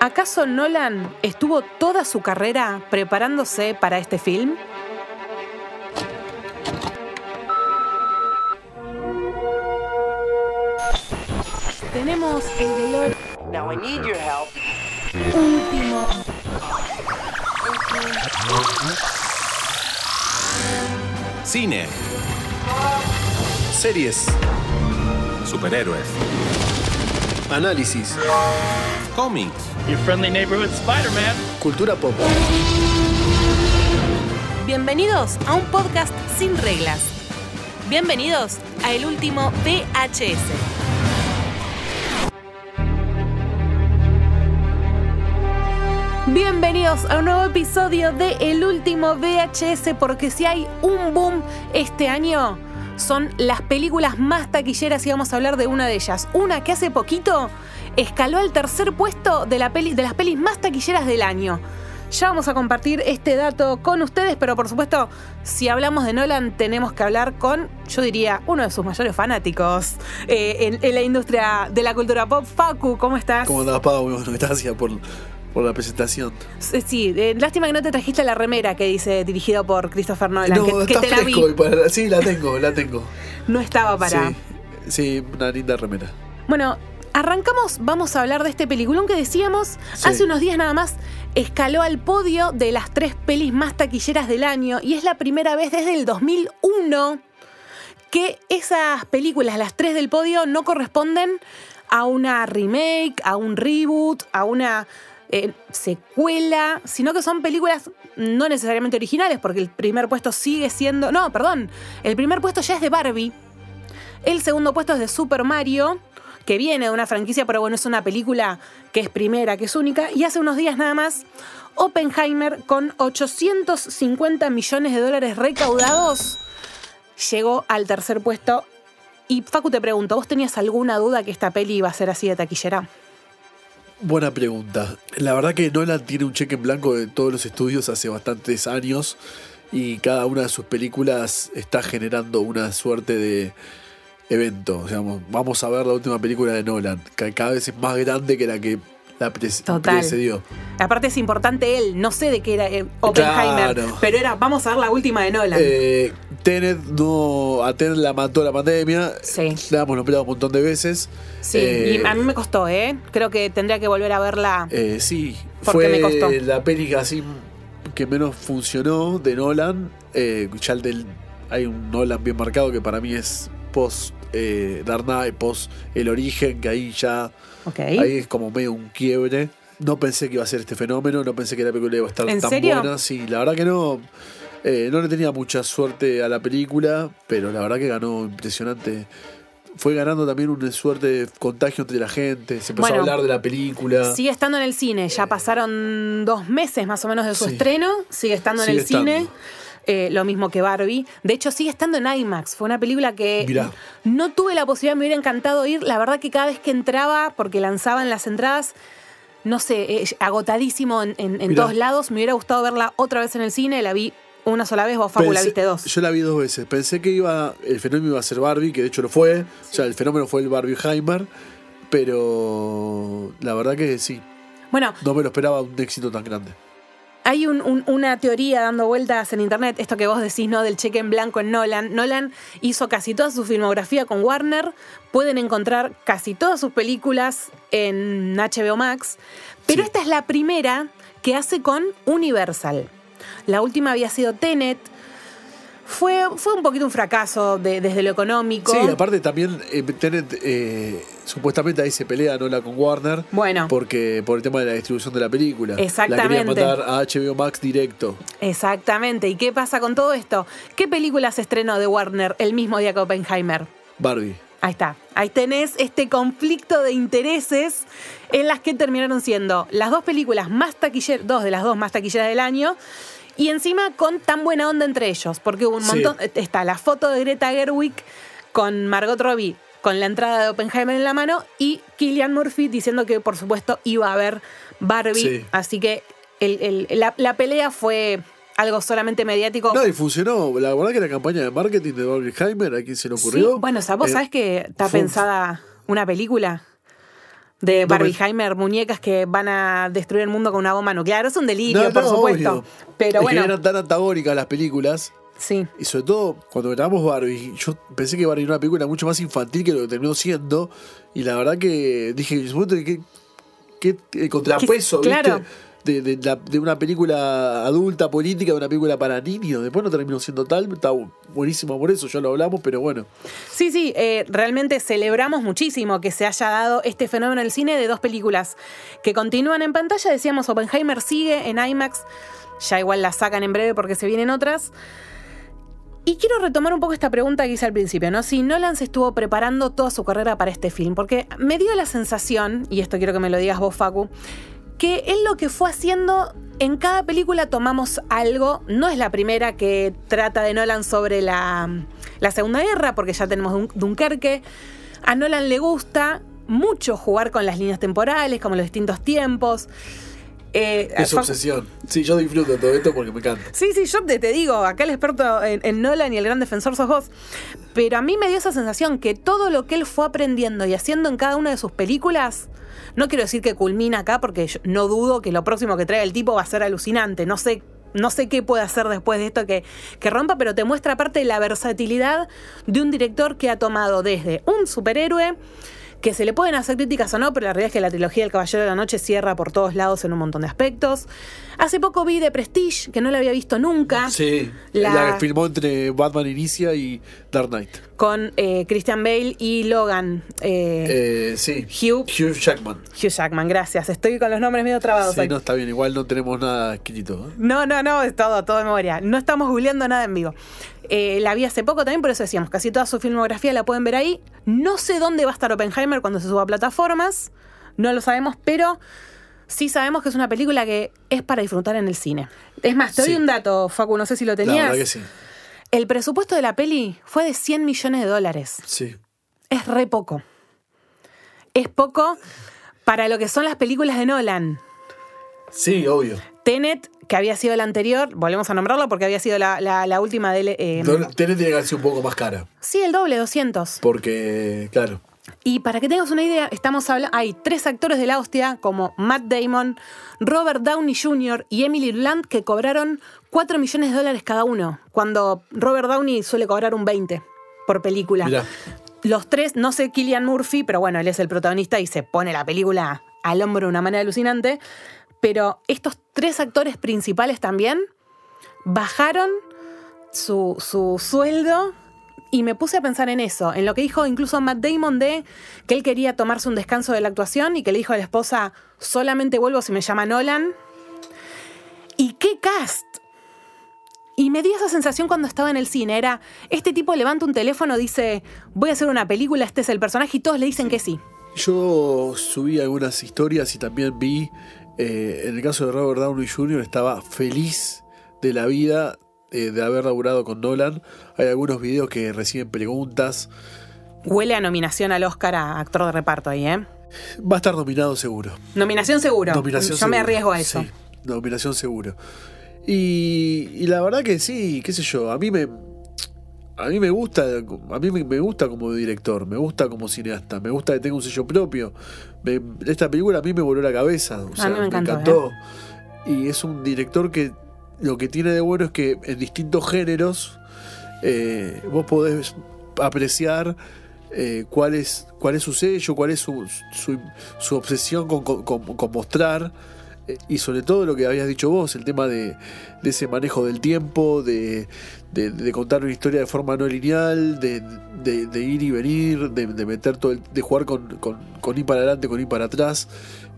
¿Acaso Nolan estuvo toda su carrera preparándose para este film? Tenemos el dolor Now I need your help. último. Cine. Series. Superhéroes. Análisis. Cómics. Your friendly neighborhood Spider-Man. Cultura pop. Bienvenidos a un podcast sin reglas. Bienvenidos a el último VHS. Bienvenidos a un nuevo episodio de El último VHS, porque si hay un boom este año, son las películas más taquilleras y vamos a hablar de una de ellas. Una que hace poquito escaló al tercer puesto de, la peli- de las pelis más taquilleras del año. Ya vamos a compartir este dato con ustedes, pero por supuesto, si hablamos de Nolan, tenemos que hablar con, yo diría, uno de sus mayores fanáticos eh, en, en la industria de la cultura pop. Facu, ¿cómo estás? ¿Cómo andás, Pau? Bueno, gracias por, por la presentación. Sí, eh, lástima que no te trajiste la remera que dice dirigido por Christopher Nolan, no, que, que está la vi. fresco. y para- sí, la tengo, la tengo. No estaba para. Sí, sí, una linda remera. Bueno, arrancamos, vamos a hablar de este peliculón que decíamos Sí. hace unos días nada más. Escaló al podio de las tres pelis más taquilleras del año y es la primera vez desde el 2001 que esas películas, las tres del podio, no corresponden a una remake, a un reboot, a una eh, secuela, sino que son películas no necesariamente originales, porque el primer puesto sigue siendo... No, perdón, el primer puesto ya es de Barbie, el segundo puesto es de Super Mario, que viene de una franquicia, pero bueno, es una película que es primera, que es única. Y hace unos días nada más, Oppenheimer, con 850 millones de dólares recaudados, llegó al tercer puesto. Y Facu, te pregunto, ¿vos tenías alguna duda que esta peli iba a ser así de taquillera? Buena pregunta. La verdad que Nolan tiene un cheque en blanco de todos los estudios hace bastantes años y cada una de sus películas está generando una suerte de evento. Digamos, vamos a ver la última película de Nolan, que cada vez es más grande que la que la pre- Total. precedió. Aparte es importante él, no sé de qué era eh, Oppenheimer, Claro. pero era, vamos a ver la última de Nolan. Eh, Tenet no. A Tenet la mató la pandemia. Sí. La hemos nombrado un montón de veces. sí, Eh, y a mí me costó, ¿eh? Creo que tendría que volver a verla. Eh, sí, fue me costó. la peli así que menos funcionó de Nolan. Eh, ya el del, hay un Nolan bien marcado que para mí es post eh, post El Origen, que ahí ya ahí es como medio un quiebre. No pensé que iba a ser este fenómeno, no pensé que la película iba a estar ¿En tan serio? buena. Sí, la verdad que no. Eh, no le tenía mucha suerte a la película, pero la verdad que ganó impresionante. Fue ganando también una suerte de contagio entre la gente. Se empezó Bueno, a hablar de la película. Sigue estando en el cine, ya pasaron dos meses más o menos de su Sí. estreno, sigue estando en el cine. Eh, lo mismo que Barbie. De hecho, sigue estando en IMAX. Fue una película que Mirá. no tuve la posibilidad, me hubiera encantado ir. La verdad que cada vez que entraba, porque lanzaban las entradas, no sé, eh, agotadísimo en, en- en Mirá. todos lados. Me hubiera gustado verla otra vez en el cine. La vi una sola vez, vos, Facu, la viste dos. Yo la vi dos veces. Pensé que iba el fenómeno iba a ser Barbie, que de hecho lo fue. O sea, el fenómeno fue el Barbieheimer. Pero la verdad que sí, Bueno, no me lo esperaba un éxito tan grande. Hay un- un- una teoría dando vueltas en internet, esto que vos decís, ¿no? Del cheque en blanco en Nolan. Nolan hizo casi toda su filmografía con Warner. Pueden encontrar casi todas sus películas en HBO Max. Pero Sí. esta es la primera que hace con Universal. La última había sido Tenet. Fue, fue un poquito un fracaso de- desde lo económico. Sí, aparte también eh, Tenet, eh, supuestamente ahí se pelea Nola con Warner. Bueno. Porque por el tema de la distribución de la película. La Exactamente. querían mandar a HBO Max directo. Exactamente. ¿Y qué pasa con todo esto? ¿Qué película se estrenó de Warner el mismo día que Oppenheimer? Barbie. Ahí está. Ahí tenés este conflicto de intereses en las que terminaron siendo las dos películas más taquilleras, dos de las dos más taquilleras del año, y encima con tan buena onda entre ellos, porque hubo un Sí. montón. Está la foto de Greta Gerwig con Margot Robbie con la entrada de Oppenheimer en la mano y Killian Murphy diciendo que por supuesto iba a haber Barbie. Sí. Así que el- el- la, la pelea fue algo solamente mediático. No, y funcionó. La verdad que la campaña de marketing de Barbieheimer, ¿a quién se le Sí, ocurrió? Bueno, o sea, vos Eh, sabés que está fue pensada una película De Barbieheimer, muñecas que van a destruir el mundo con una bomba nuclear. Es un delirio, No, por supuesto. obvio. Pero Es bueno, que eran tan antagónicas las películas. sí. Y sobre todo, cuando grabamos Barbie, yo pensé que Barbie era una película mucho más infantil que lo que terminó siendo. Y la verdad que dije, ¿qué, qué, el contrapeso, Que- claro. De, una película adulta, política, de una película para niños. Después no terminó siendo tal. Está bu- buenísimo por eso, ya lo hablamos, pero bueno. Sí, sí, eh, realmente celebramos muchísimo que se haya dado este fenómeno en el cine de dos películas que continúan en pantalla. Decíamos, Oppenheimer sigue en IMAX, ya igual la sacan en breve porque se vienen otras. Y quiero retomar un poco esta pregunta que hice al principio, ¿no? Si Nolan se estuvo preparando toda su carrera para este film, porque me dio la sensación, y esto quiero que me lo digas vos, Facu, que él lo que fue haciendo, en cada película tomamos algo, no es la primera que trata de Nolan sobre la, la Segunda Guerra, porque ya tenemos Dun- Dunkerque, a Nolan le gusta mucho jugar con las líneas temporales, como los distintos tiempos. Eh, Es Facu- obsesión. Sí, yo disfruto de todo esto porque me encanta. Sí, sí, yo te, te digo, acá el experto en, en Nolan y el gran defensor sos vos. Pero a mí me dio esa sensación que todo lo que él fue aprendiendo y haciendo en cada una de sus películas, no quiero decir que culmina acá, porque yo no dudo que lo próximo que traiga el tipo va a ser alucinante. No sé. No sé qué puede hacer después de esto que, que rompa, pero te muestra aparte la versatilidad de un director que ha tomado desde un superhéroe, que se le pueden hacer críticas o no, pero la realidad es que la trilogía del Caballero de la Noche cierra por todos lados en un montón de aspectos. Hace poco vi The Prestige, que no la había visto nunca, Sí, La- la, que filmó entre Batman Inicia y Dark Knight. con eh, Christian Bale y Logan. eh, Eh, sí. Hugh- Hugh Jackman. Hugh Jackman, gracias. Estoy con los nombres medio trabados. Sí, no, está bien. Igual no tenemos nada escrito. ¿eh? No, no, no, es todo, todo de memoria. No estamos googleando nada en vivo. Eh, la vi hace poco también, por eso decíamos, casi toda su filmografía la pueden ver ahí. No sé dónde va a estar Oppenheimer cuando se suba a plataformas, no lo sabemos, pero sí sabemos que es una película que es para disfrutar en el cine. Es más, te doy Sí. un dato, Facu, no sé si lo La tenías. verdad que sí. El presupuesto de la peli fue de 100 millones de dólares. Sí. Es re poco. Es poco para lo que son las películas de Nolan. Sí, obvio. Tenet, que había sido la anterior, volvemos a nombrarlo porque había sido la, la- la última de... él, eh, Tenet tiene que haber sido un poco más cara. sí, el doble, 200. Porque, claro. Y para que tengas una idea, estamos hablando, hay tres actores de la hostia como Matt Damon, Robert Downey Jr. y Emily Blunt que cobraron 4 millones de dólares cada uno, cuando Robert Downey suele cobrar un 20 por película. Mirá. Los tres, no sé Killian Murphy, pero bueno, él es el protagonista y se pone la película al hombro de una manera alucinante. Pero estos tres actores principales también bajaron su, su sueldo y me puse a pensar en eso, en lo que dijo incluso Matt Damon de que él quería tomarse un descanso de la actuación y que le dijo a la esposa, solamente vuelvo si me llama Nolan. ¿Y qué cast? Y me dio esa sensación cuando estaba en el cine. Era, este tipo levanta un teléfono, dice, voy a hacer una película, este es el personaje, y todos le dicen que sí. Yo subí algunas historias y también vi, eh, en el caso de Robert Downey Jr., estaba feliz de la vida eh, de haber laburado con Nolan. Hay algunos videos que reciben preguntas. Huele a nominación al Oscar a actor de reparto ahí, ¿eh? Va a estar nominado seguro. Nominación seguro. Nominación Yo me arriesgo a eso. Sí, nominación seguro. Y, y la verdad que sí, qué sé yo, a mí me a mí me gusta, a mí me, me gusta como director, me gusta como cineasta, me gusta que tenga un sello propio. Me- esta película a mí me voló la cabeza, o sea, mí me encantó, encantó. Y es un director que lo que tiene de bueno es que en distintos géneros eh, vos podés apreciar eh, cuál, es, cuál es su sello, cuál es su, su, su obsesión con, con- con- mostrar. eh, Y sobre todo lo que habías dicho vos, el tema de, de ese manejo del tiempo, de, de- contar una historia de forma no lineal, de, ir y venir, de, de meter todo el- de jugar con, con, con ir para adelante, con ir para atrás.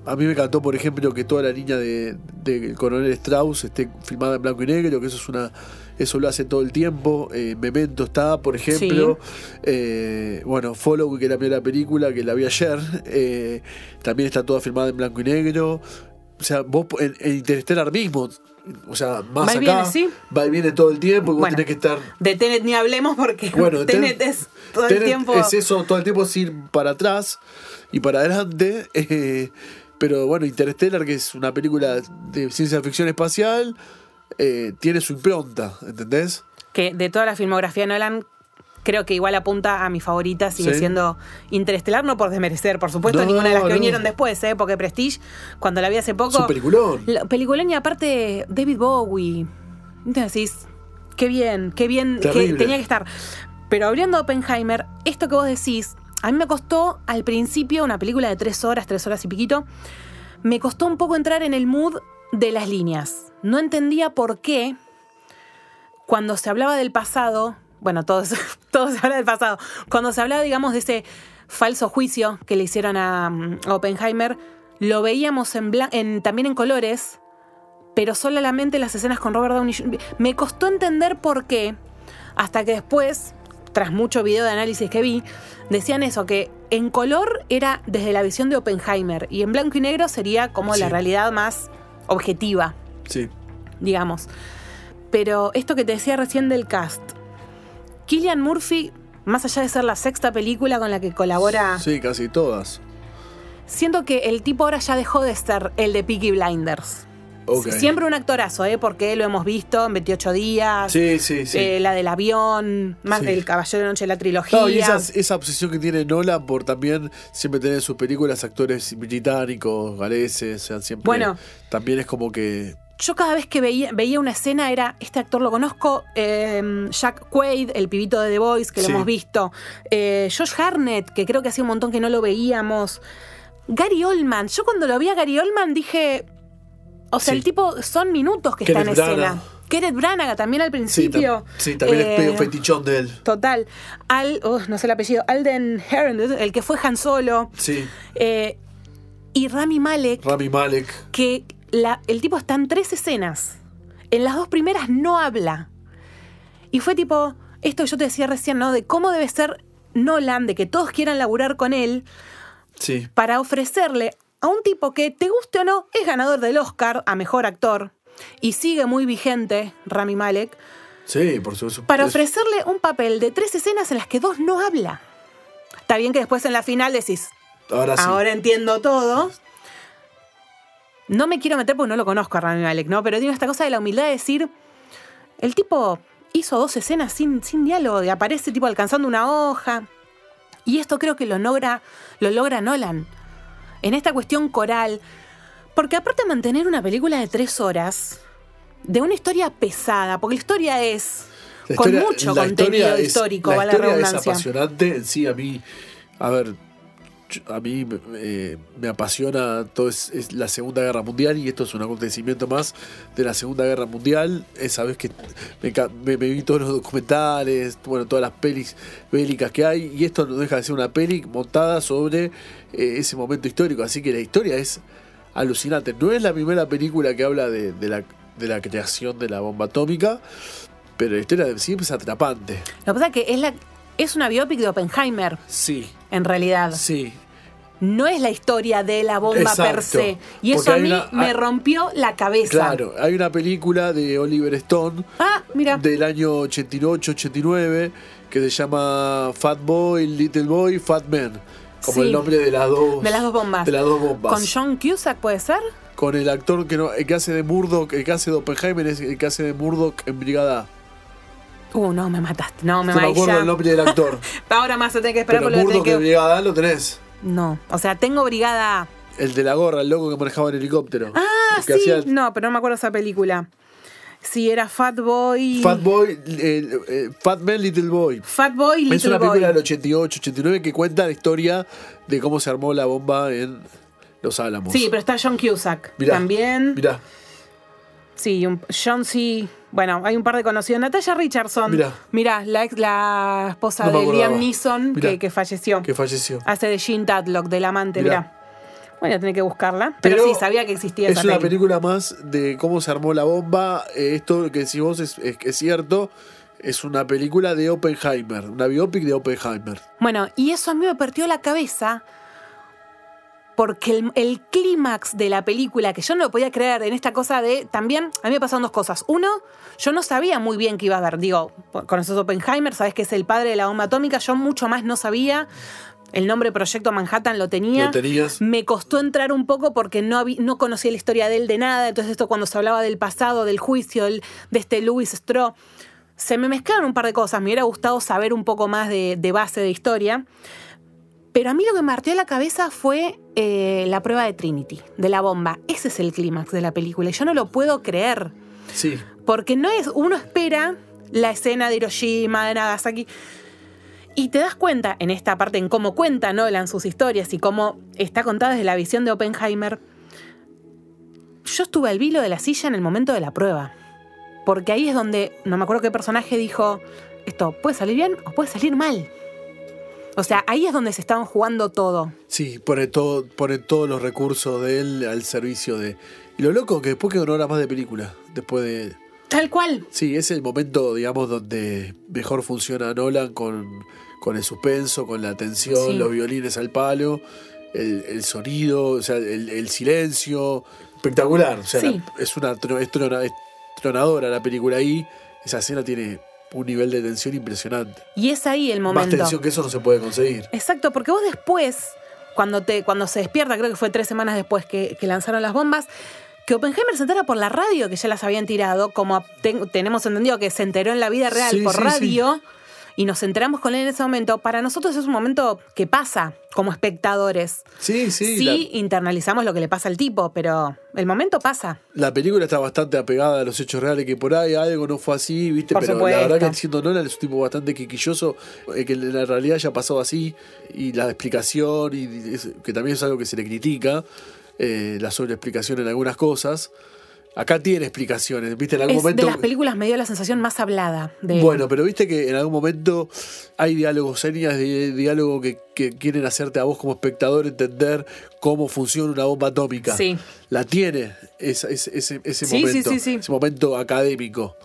A mí me encantó, por ejemplo, que toda la línea de, del coronel Strauss esté filmada en blanco y negro, que eso es una eso lo hace todo el tiempo. Eh, Memento está, por ejemplo. Eh, bueno, Follow, que era la primera película, que la vi ayer, eh, también está toda filmada en blanco y negro. O sea, vos en, en Interstellar mismo, o sea, más Va y acá, viene, sí. va y viene todo el tiempo y vos Bueno. tenés que estar De Tenet ni hablemos porque bueno, Tenet Tenet- es todo el tiempo. Es eso, todo el tiempo es ir para atrás y para adelante. eh, pero bueno, Interstellar, que es una película de ciencia ficción espacial, eh, tiene su impronta, ¿entendés? Que de toda la filmografía de Nolan, creo que igual apunta a mi favorita, sigue Sí. siendo Interestelar, no por desmerecer, por supuesto, No, ninguna de las que no. vinieron después, ¿eh? porque Prestige, cuando la vi hace poco... Es un peliculón. La- Peliculón y aparte David Bowie. Entonces decís, qué bien, qué bien que tenía que estar. Pero hablando de Oppenheimer, esto que vos decís, a mí me costó al principio una película de tres horas, tres horas y piquito, me costó un poco entrar en el mood de las líneas. No entendía por qué cuando se hablaba del pasado, bueno, todo, se- todo se habla del pasado, cuando se hablaba, digamos, de ese falso juicio que le hicieron a, mm, Oppenheimer, lo veíamos en en- también en colores, pero solamente las escenas con Robert Downey. Me costó entender por qué, hasta que después, tras mucho video de análisis que vi, decían eso, que en color era desde la visión de Oppenheimer y en blanco y negro sería como la realidad más objetiva Sí. digamos. Pero esto que te decía recién del cast, Killian Murphy, más allá de ser la sexta película con la que colabora, Sí, casi todas. siento que el tipo ahora ya dejó de ser el de Peaky Blinders. Siempre un actorazo, ¿eh? porque lo hemos visto en 28 días, Sí, sí, sí. eh, la del avión, más Sí. del Caballero de Noche de la trilogía. No, y esa, esa obsesión que tiene Nolan por también siempre tener en sus películas actores británicos, galeses, o sea, siempre. Bueno. También es como que. Yo cada vez que veía, veía una escena era, este actor lo conozco, eh, Jack Quaid, el pibito de The Voice, que Sí. lo hemos visto, eh, Josh Harnett, que creo que hacía un montón que no lo veíamos, Gary Oldman, yo cuando lo vi a Gary Oldman dije, o sea, Sí. el tipo son minutos que está Kenneth en escena. Branagh. Kenneth Branagh también al Sí, principio. tam- sí, también Eh, es medio fetichón de él. Total. Al, oh, no sé el apellido, Alden Herron, el que fue Han Solo. Sí. Eh, y Rami Malek, Rami Malek. que la- el tipo está en tres escenas. En las dos primeras no habla. Y fue tipo, esto que yo te decía recién, ¿no? De cómo debe ser Nolan, de que todos quieran laburar con él, Sí. para ofrecerle a un tipo que, te guste o no, es ganador del Oscar a Mejor Actor y sigue muy vigente, Rami Malek, Sí, por supuesto. para ofrecerle un papel de tres escenas en las que dos no habla. Está bien que después en la final decís, Ahora sí. Ahora entiendo todo. No me quiero meter porque no lo conozco a Rami Malek, ¿no? Pero tiene esta cosa de la humildad de decir, el tipo hizo dos escenas sin, sin diálogo y aparece tipo alcanzando una hoja. Y esto creo que lo logra, lo logra Nolan. En esta cuestión coral. Porque aparte de mantener una película de tres horas, de una historia pesada, porque la historia es La con historia- mucho la contenido es- histórico, la vale la historia es redundancia. apasionante. En sí, a mí. A ver. A mí eh, me apasiona todo es, es la Segunda Guerra Mundial y esto es un acontecimiento más de la Segunda Guerra Mundial. Esa vez que me, me- me vi todos los documentales, bueno, todas las pelis bélicas que hay y esto no deja de ser una peli montada sobre eh, ese momento histórico. Así que la historia es alucinante. No es la primera película que habla de, de la, de la creación de la bomba atómica, pero la historia siempre es atrapante. Lo que pasa es que es, la, es una biopic de Oppenheimer, Sí, en realidad. sí. No es la historia de la bomba per se. Y eso a mí una- me hay- rompió la cabeza. Claro, hay una película de Oliver Stone Ah, mira. del año 88-89 que se llama Fat Boy, Little Boy, Fat Man. Como Sí. el nombre de las dos. De las dos bombas. De las dos bombas. Con John Cusack, ¿puede ser? Con el actor que, no, el que hace de Murdoch, el que hace de Oppenheimer es el que hace de Murdoch en Brigada A. Uh, no, me mataste. No, me No me acuerdo ya. el nombre del actor. Ahora más se tiene que esperar pero tengo Murdoch de que... Brigada A lo tenés. No, o sea, tengo Brigada A. El de la gorra, el loco que manejaba el helicóptero. Ah, sí. hacía No, pero no me acuerdo esa película. Sí, era Fat Boy... Fat Boy, el- eh, Fat Man, Little Boy. Fat Boy, Little Es una Boy. película del 88, 89 que cuenta la historia de cómo se armó la bomba en Los Álamos. Sí, pero está John Cusack. Mirá, También. Mirá, Sí, un- John C. Bueno, hay un par de conocidos. Natalia Richardson. Mirá. Mirá, la, ex- la esposa No de. Liam Neeson que falleció. que falleció. Hace de Jean Tadlock, del amante, Mirá. mirá. A tener que buscarla. Pero, sí, sabía que existía Es esa una peli. película más de cómo se armó la bomba. Eh, esto que decís vos es, es, es cierto. Es una película de Oppenheimer, una biopic de Oppenheimer. Bueno, y eso a mí me partió la cabeza porque el, el clímax de la película, que yo no lo podía creer en esta cosa de, también, a mí me pasaron dos cosas. Uno, yo no sabía muy bien qué iba a haber. Digo, conoces Oppenheimer, sabes que es el padre de la bomba atómica, yo mucho más no sabía. El nombre Proyecto Manhattan lo tenía. Lo tenías. Me costó entrar un poco porque no, habí- no conocía la historia de él de nada. Entonces, esto cuando se hablaba del pasado, del juicio, del- de este Louis Straw, se me mezclaron un par de cosas. Me hubiera gustado saber un poco más de, de base de historia. Pero a mí lo que me partió la cabeza fue eh, la prueba de Trinity, de la bomba. Ese es el clímax de la película. Y yo no lo puedo creer. Sí. Porque no es. Uno espera la escena de Hiroshima, de Nagasaki. Y te das cuenta en esta parte, en cómo cuenta Nolan sus historias y cómo está contada desde la visión de Oppenheimer. Yo estuve al vilo de la silla en el momento de la prueba. Porque ahí es donde, no me acuerdo qué personaje dijo, esto puede salir bien o puede salir mal. O sea, ahí es donde se estaban jugando todo. Sí, pone, todo, pone todos los recursos de él al servicio de. Y lo loco que después quedó una hora más de película. Después de. Tal cual. Sí, es el momento, digamos, donde mejor funciona Nolan con, con el suspenso, con la tensión, Sí. los violines al palo, el, el sonido, o sea, el, el silencio. Espectacular. O sea, Sí. la- es una es trona- es tronadora la película ahí. Esa escena tiene un nivel de tensión impresionante. Y es ahí el Más momento. tensión que eso no se puede conseguir. Exacto, porque vos después, cuando, te, cuando se despierta, creo que fue tres semanas después que, que lanzaron las bombas, que Oppenheimer se entera por la radio que ya las habían tirado, como ten- tenemos entendido que se enteró en la vida real Sí, por sí, radio, y nos enteramos con él en ese momento. Para nosotros es un momento que pasa como espectadores. Sí, sí. Sí, la- internalizamos lo que le pasa al tipo, pero el momento pasa. La película está bastante apegada a los hechos reales, que por ahí algo no fue así, ¿viste? Por Pero supuesto. la verdad que siendo Nolan es un tipo bastante quisquilloso, eh, que en la realidad ya pasó así, y la explicación, y es- que también es algo que se le critica, eh, la sobreexplicación en algunas cosas. Acá tiene explicaciones, ¿viste? En algún Es momento. de las películas me dio la sensación más hablada de Bueno, pero viste que en algún momento hay diálogos, señas de diálogo que, que quieren hacerte a vos como espectador entender cómo funciona una bomba atómica. Sí. La tiene esa- ese, ese, ese Sí, sí, momento, sí, sí. ese momento académico.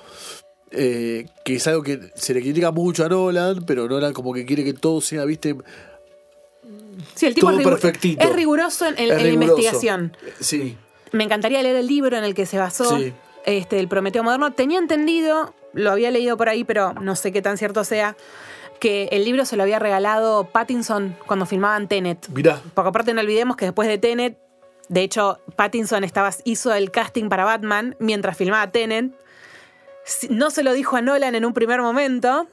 Eh, que es algo que se le critica mucho a Nolan, pero Nolan como que quiere que todo sea, viste, Sí, el tipo todo es, rigu- perfectito. es riguroso en, en- es en la investigación. Sí, Me encantaría leer el libro en el que se basó Sí. este, el Prometeo Moderno. Tenía entendido, lo había leído por ahí, pero no sé qué tan cierto sea, que el libro se lo había regalado Pattinson cuando filmaban Tenet. mirá. Porque aparte no olvidemos que después de Tenet, de hecho, Pattinson estaba, hizo el casting para Batman mientras filmaba Tenet. No se lo dijo a Nolan en un primer momento.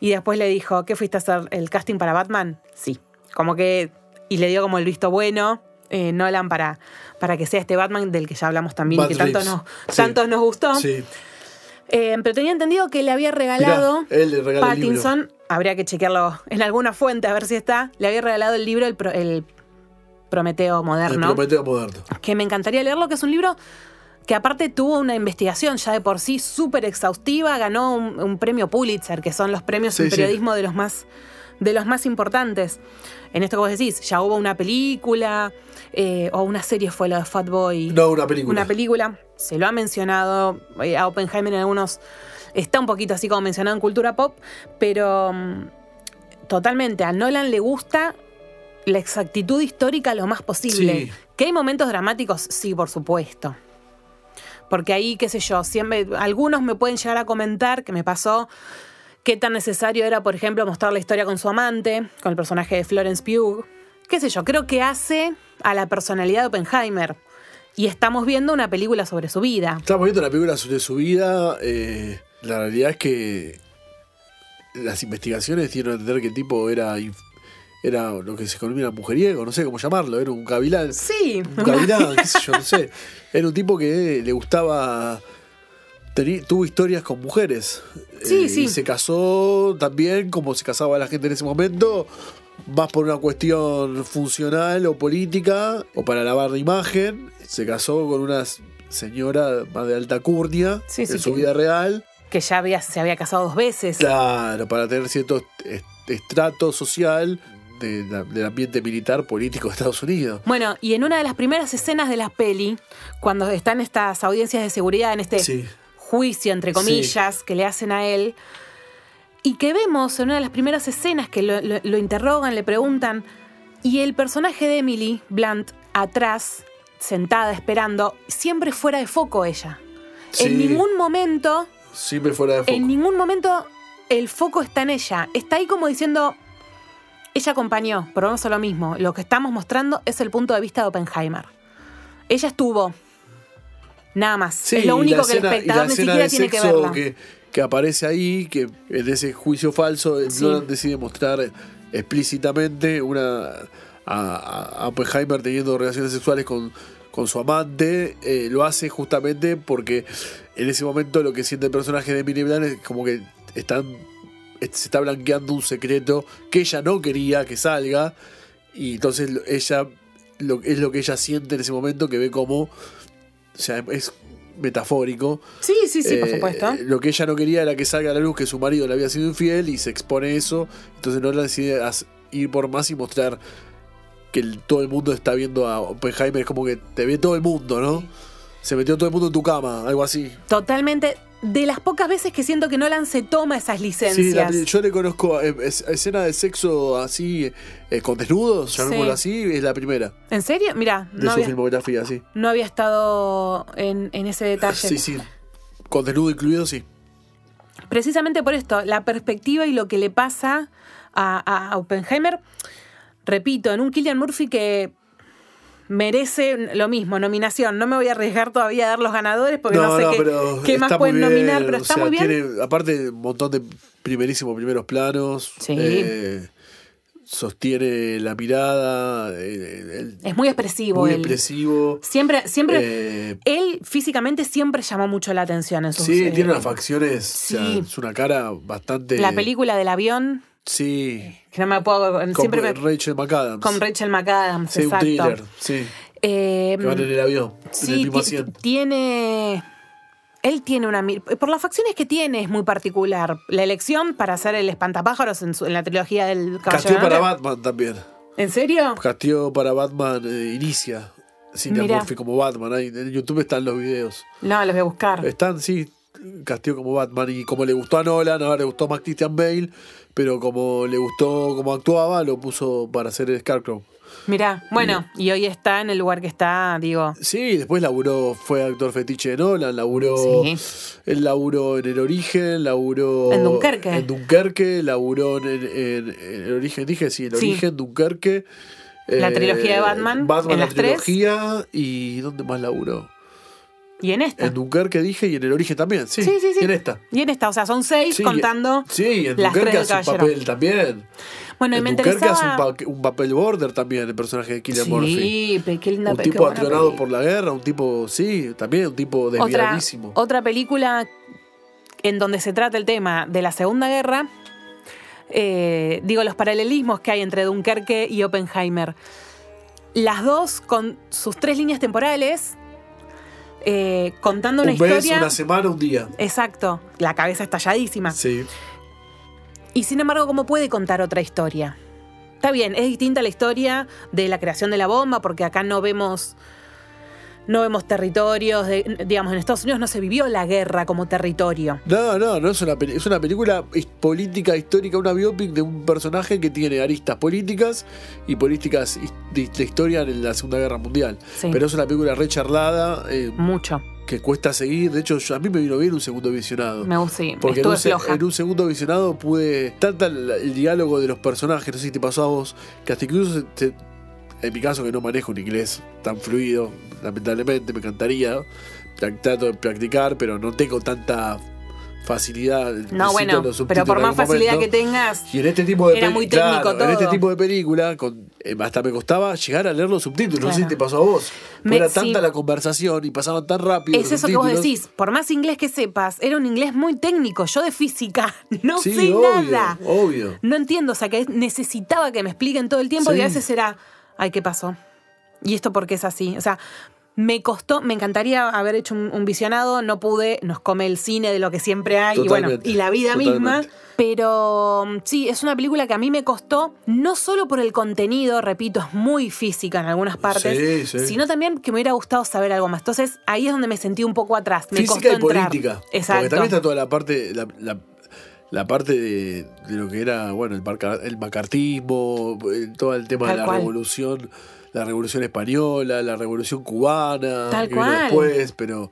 Y después le dijo, ¿qué fuiste a hacer el casting para Batman? Sí. Como que. Y le dio como el visto bueno. eh, Nolan para, para que sea este Batman del que ya hablamos también, Matt que tanto nos, Sí. tanto nos gustó. Sí. Eh, pero tenía entendido que le había regalado Mirá, él le el. Pattinson, habría que chequearlo en alguna fuente a ver si está, le había regalado el libro El, Pro- el Prometeo El Moderno, Prometeo moderno. que me encantaría leerlo, que es un libro que aparte tuvo una investigación ya de por sí súper exhaustiva, ganó un, un premio Pulitzer, que son los premios Sí, en sí. periodismo de los más de los más importantes. En esto que vos decís, ya hubo una película eh, o una serie fue lo de Fatboy. No, una película. Una película, se lo ha mencionado eh, a Oppenheimer en algunos, está un poquito así como mencionado en cultura pop, pero mm, totalmente, a Nolan le gusta la exactitud histórica lo más posible. Sí. Que hay momentos dramáticos, sí, por supuesto. Porque ahí, qué sé yo, siempre, algunos me pueden llegar a comentar que me pasó qué tan necesario era, por ejemplo, mostrar la historia con su amante, con el personaje de Florence Pugh. Qué sé yo, creo que hace a la personalidad de Oppenheimer. Y estamos viendo una película sobre su vida. Estamos viendo la película sobre su vida. eh, la realidad es que las investigaciones dieron a entender que el tipo era, era lo que se denomina mujeriego, no sé cómo llamarlo, era un gavilán. Sí, Un gavilán, qué sé yo, no sé. Era un tipo que le gustaba. Tuvo historias con mujeres. Eh, Sí, sí. Y se casó también, como se casaba la gente en ese momento, más por una cuestión funcional o política, o para lavar la imagen. Se casó con una señora más de alta curnia Sí, en sí, su que- vida real. que ya había, se había casado dos veces. Claro, para tener cierto est- estrato social de la- del ambiente militar político de Estados Unidos. Bueno, y en una de las primeras escenas de la peli, cuando están estas audiencias de seguridad en este Sí. Juicio, entre comillas, que le hacen a él, y que vemos en una de las primeras escenas que lo, lo- lo interrogan, le preguntan, y el personaje de Emily Blunt atrás, sentada esperando, siempre fuera de foco ella. Sí. En ningún momento, Siempre fuera de foco. en ningún momento el foco está en ella. Está ahí como diciendo, ella acompañó, pero vamos a lo mismo. Lo que estamos mostrando es el punto de vista de Oppenheimer. Ella estuvo, Nada más. Sí, es lo único que el escena- espectador ni siquiera de tiene que verla. Que, que aparece ahí, que en ese juicio falso, Sí. Nolan decide mostrar explícitamente una a, a Oppenheimer teniendo relaciones sexuales con, con su amante. eh, lo hace justamente porque en ese momento lo que siente el personaje de Emily Blunt es como que están, se está blanqueando un secreto que ella no quería que salga. Y entonces ella lo, es lo que ella siente en ese momento que ve como. O sea, es metafórico. Sí, sí, sí, por Eh, supuesto. Lo que ella no quería era que salga a la luz que su marido le había sido infiel y se expone eso. Entonces Nolan decide ir por más y mostrar que el- todo el mundo está viendo a Oppenheimer. Es como que te ve todo el mundo, ¿no? Se metió todo el mundo en tu cama, algo así. Totalmente. De las pocas veces que siento que Nolan se toma esas Sí, licencias. la- yo le conozco eh, es- escena de sexo así, eh, con desnudos, llamémoslo así, es la primera ¿En serio? Mira, de no su había, filmografía, sí. no había estado en, en ese detalle. Sí, sí. Con desnudo incluido, sí. Precisamente por esto, la perspectiva y lo que le pasa a, a Oppenheimer, repito, en un Killian Murphy que merece lo mismo, nominación. No me voy a arriesgar todavía a dar los ganadores porque no, sé qué, qué más pueden bien, nominar, pero o está sea, muy bien. Tiene, aparte, un montón de primerísimos primeros planos. Sí. eh, sostiene la mirada. eh, el- Es muy expresivo muy él. expresivo. Siempre, siempre, eh, él físicamente siempre llamó mucho la atención en sus sí, eh, tiene unas facciones. o sea, sí. es una cara bastante. La película del avión, Sí. que no me puedo. Con siempre me- Rachel McAdams. con Rachel McAdams, Sí, un exacto. thriller. Sí. Eh, Que van en el avión. en Sí, el mismo asiento. tiene. Él tiene una. Por las facciones que tiene es muy particular. La elección para hacer el espantapájaros en, su- en la trilogía del Caballero Castió de para. Batman también. ¿En serio? Castió para Batman eh, inicia. Murphy como Batman. Ahí en YouTube están los videos. No, los voy a buscar. Están, sí, castió como Batman. Y como le gustó a Nolan, ahora le gustó más Christian Bale. Pero como le gustó cómo actuaba, lo puso para hacer el Scarecrow. Mirá, bueno, y hoy está en el lugar que está, digo. Sí, después laburó, fue actor fetiche de Nolan, laburó. Sí. Él laburó en El Origen, laburó. En Dunkerque. En Dunkerque, laburó en, en- El Origen, dije, sí, El Sí. Origen, Dunkerque. La eh, trilogía de Batman, Batman, en la las tres. trilogía. ¿Y dónde más laburó? Y en esta. En Dunkerque dije y en El Origen también, sí. Sí, sí, sí. Y en esta. Y en esta, o sea, son seis Sí, contando. Sí, en las Dunkerque hace un papel también. Bueno, y en me Dunkerque hace un, papel border también, el personaje de Killian Murphy. Sí, qué linda Un tipo peli. por la guerra, un tipo, sí, también un tipo otra, desviadísimo. otra película en donde se trata el tema de la Segunda Guerra. eh, digo, los paralelismos que hay entre Dunkerque y Oppenheimer. Las dos con sus tres líneas temporales, eh, contando una un mes, historia. una semana, un día. Exacto, la cabeza estalladísima. Sí. Y sin embargo, ¿cómo puede contar otra historia? Está bien, es distinta la historia de la creación de la bomba, porque acá no vemos. No vemos territorios, de- digamos, en Estados Unidos no se vivió la guerra como territorio. No, no, no es una, es una película política, histórica, una biopic de un personaje que tiene aristas políticas y políticas de, de historia en la Segunda Guerra Mundial. Sí. Pero es una película re charlada, eh, Mucho. que cuesta seguir. De hecho, yo- a mí me vino bien un segundo visionado. Me gusta, sí, Porque en un, floja. en un segundo visionado pude. Tanta el, el diálogo de los personajes, no sé si te pasó a vos, que hasta incluso te- en mi caso, que no manejo un inglés tan fluido, lamentablemente, me encantaría. Trato de practicar, pero no tengo tanta facilidad. No, bueno, pero por más facilidad momento. que tengas. Y en este tipo de Era muy técnico claro, En este todo. tipo de película, con, eh, hasta me costaba llegar a leer los subtítulos. No sé si te pasó a vos. Me- era sí. tanta la conversación y pasaban tan rápido. Es los eso que vos decís, por más inglés que sepas, era un inglés muy técnico. Yo de física no Sí, sé obvio, nada. obvio. No entiendo, o sea, que necesitaba que me expliquen todo el tiempo Sí. y a veces era, ay, ¿qué pasó? ¿Y esto por qué es así? O sea, me costó, me encantaría haber hecho un, un visionado, no pude, nos come el cine de lo que siempre hay y bueno, y la vida misma. Pero mm, sí, es una película que a mí me costó, no solo por el contenido, repito, es muy física en algunas partes, Sí, sí. sino también que me hubiera gustado saber algo más. Entonces ahí es donde me sentí un poco atrás. Me Física y costó entrar. política. Exacto. Porque también está toda la parte, la, la- la parte de, de lo que era, bueno, el, marca- el macartismo, eh, todo el tema Tal de la cual. revolución, la revolución española, la revolución cubana, Tal que vino después, pero